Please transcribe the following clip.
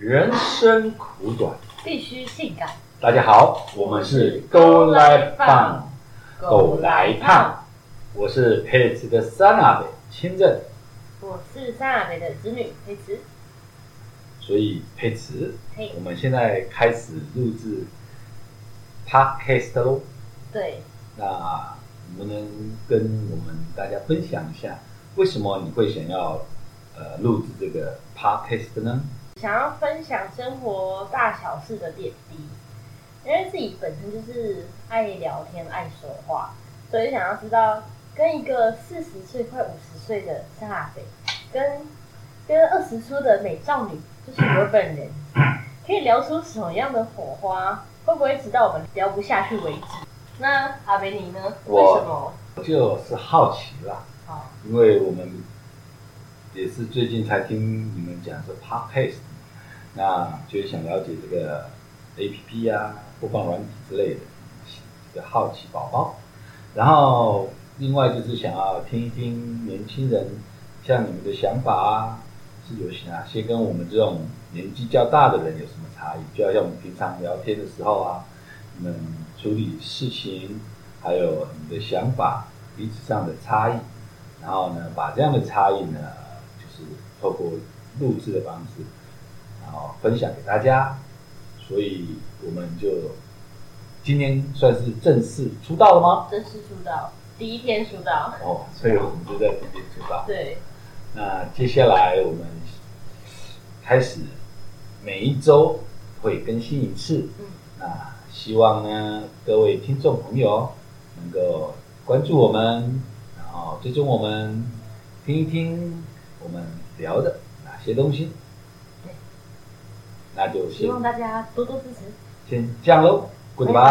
人生苦短，必须性感。大家好，我们是狗来胖，狗来胖，我是佩慈的三阿北亲任，我是三阿北的子女佩慈。所以佩慈，嘿我，们现在开始录制 podcast 喽。对，那能不能跟我们大家分享一下，为什么你会想要呃录制这个 podcast 呢？想要分享生活大小事的点滴，因为自己本身就是爱聊天、爱说话，所以想要知道跟一个四十岁、快五十岁的三阿北，跟跟二十出的美少女，就是我本人，可以聊出什么样的火花？会不会直到我们聊不下去为止？那阿北你呢？为什么？就是好奇啦，好，因为我们也是最近才听你们讲说 podcast，那就是想了解这个 APP 啊、播放软体之类的，这个好奇宝宝。然后另外就是想要听一听年轻人像你们的想法啊，是有哪些跟我们这种年纪较大的人有什么差异？就好像我们平常聊天的时候啊，你们处理事情，还有你的想法彼此上的差异，然后呢，把这样的差异呢，是透过录制的方式，然后分享给大家。所以我们就今天算是正式出道了吗？正式出道，第一天出道，哦，所以我们就在这边出道。对，那接下来我们开始每一周会更新一次。嗯，那希望呢，各位听众朋友能够关注我们，然后追踪我们，听一听我们聊的哪些东西。对，那就希望大家多多支持。先这样喽，Goodbye。